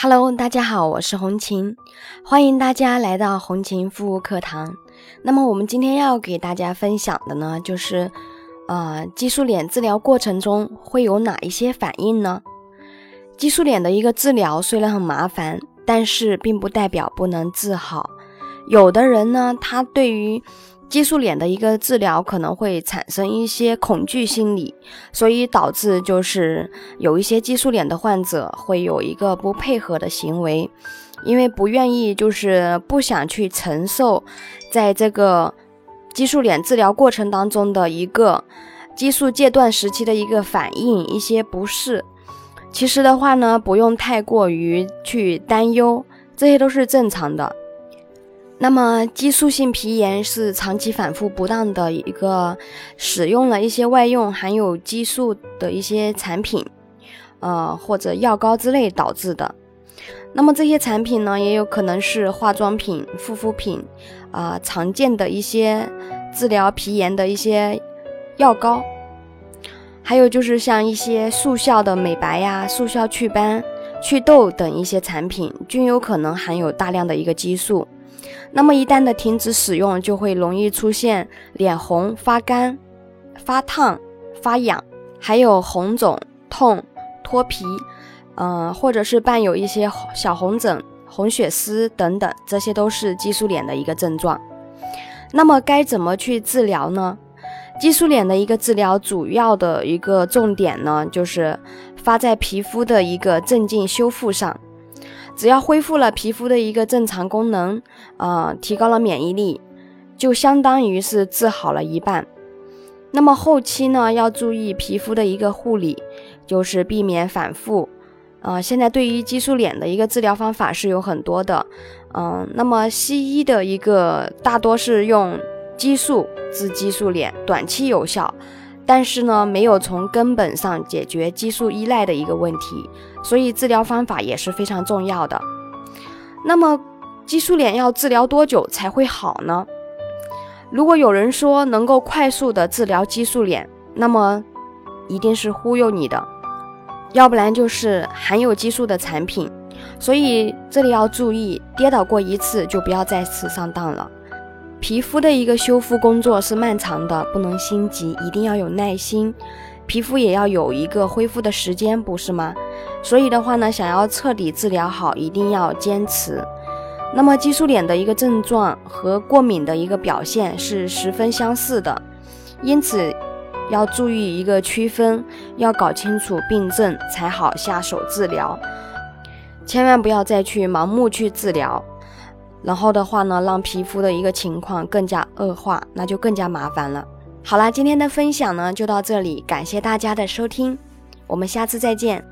Hello，大家好，我是红琴，欢迎大家来到红琴服务课堂。那么我们今天要给大家分享的呢，就是呃，激素脸治疗过程中会有哪一些反应呢？激素脸的一个治疗虽然很麻烦，但是并不代表不能治好。有的人呢，他对于激素脸的一个治疗可能会产生一些恐惧心理，所以导致就是有一些激素脸的患者会有一个不配合的行为，因为不愿意就是不想去承受在这个激素脸治疗过程当中的一个激素戒断时期的一个反应，一些不适。其实的话呢，不用太过于去担忧，这些都是正常的。那么，激素性皮炎是长期反复不当的一个使用了一些外用含有激素的一些产品，呃或者药膏之类导致的。那么这些产品呢，也有可能是化妆品、护肤品，啊常见的一些治疗皮炎的一些药膏，还有就是像一些速效的美白呀、速效祛斑、祛痘等一些产品，均有可能含有大量的一个激素。那么一旦的停止使用，就会容易出现脸红、发干、发烫、发痒，还有红肿、痛、脱皮，嗯，或者是伴有一些小红疹、红血丝等等，这些都是激素脸的一个症状。那么该怎么去治疗呢？激素脸的一个治疗主要的一个重点呢，就是发在皮肤的一个镇静修复上。只要恢复了皮肤的一个正常功能，呃，提高了免疫力，就相当于是治好了一半。那么后期呢，要注意皮肤的一个护理，就是避免反复。呃，现在对于激素脸的一个治疗方法是有很多的，嗯，那么西医的一个大多是用激素治激素脸，短期有效。但是呢，没有从根本上解决激素依赖的一个问题，所以治疗方法也是非常重要的。那么，激素脸要治疗多久才会好呢？如果有人说能够快速的治疗激素脸，那么一定是忽悠你的，要不然就是含有激素的产品。所以这里要注意，跌倒过一次就不要再次上当了。皮肤的一个修复工作是漫长的，不能心急，一定要有耐心。皮肤也要有一个恢复的时间，不是吗？所以的话呢，想要彻底治疗好，一定要坚持。那么激素脸的一个症状和过敏的一个表现是十分相似的，因此要注意一个区分，要搞清楚病症才好下手治疗，千万不要再去盲目去治疗。然后的话呢，让皮肤的一个情况更加恶化，那就更加麻烦了。好啦，今天的分享呢就到这里，感谢大家的收听，我们下次再见。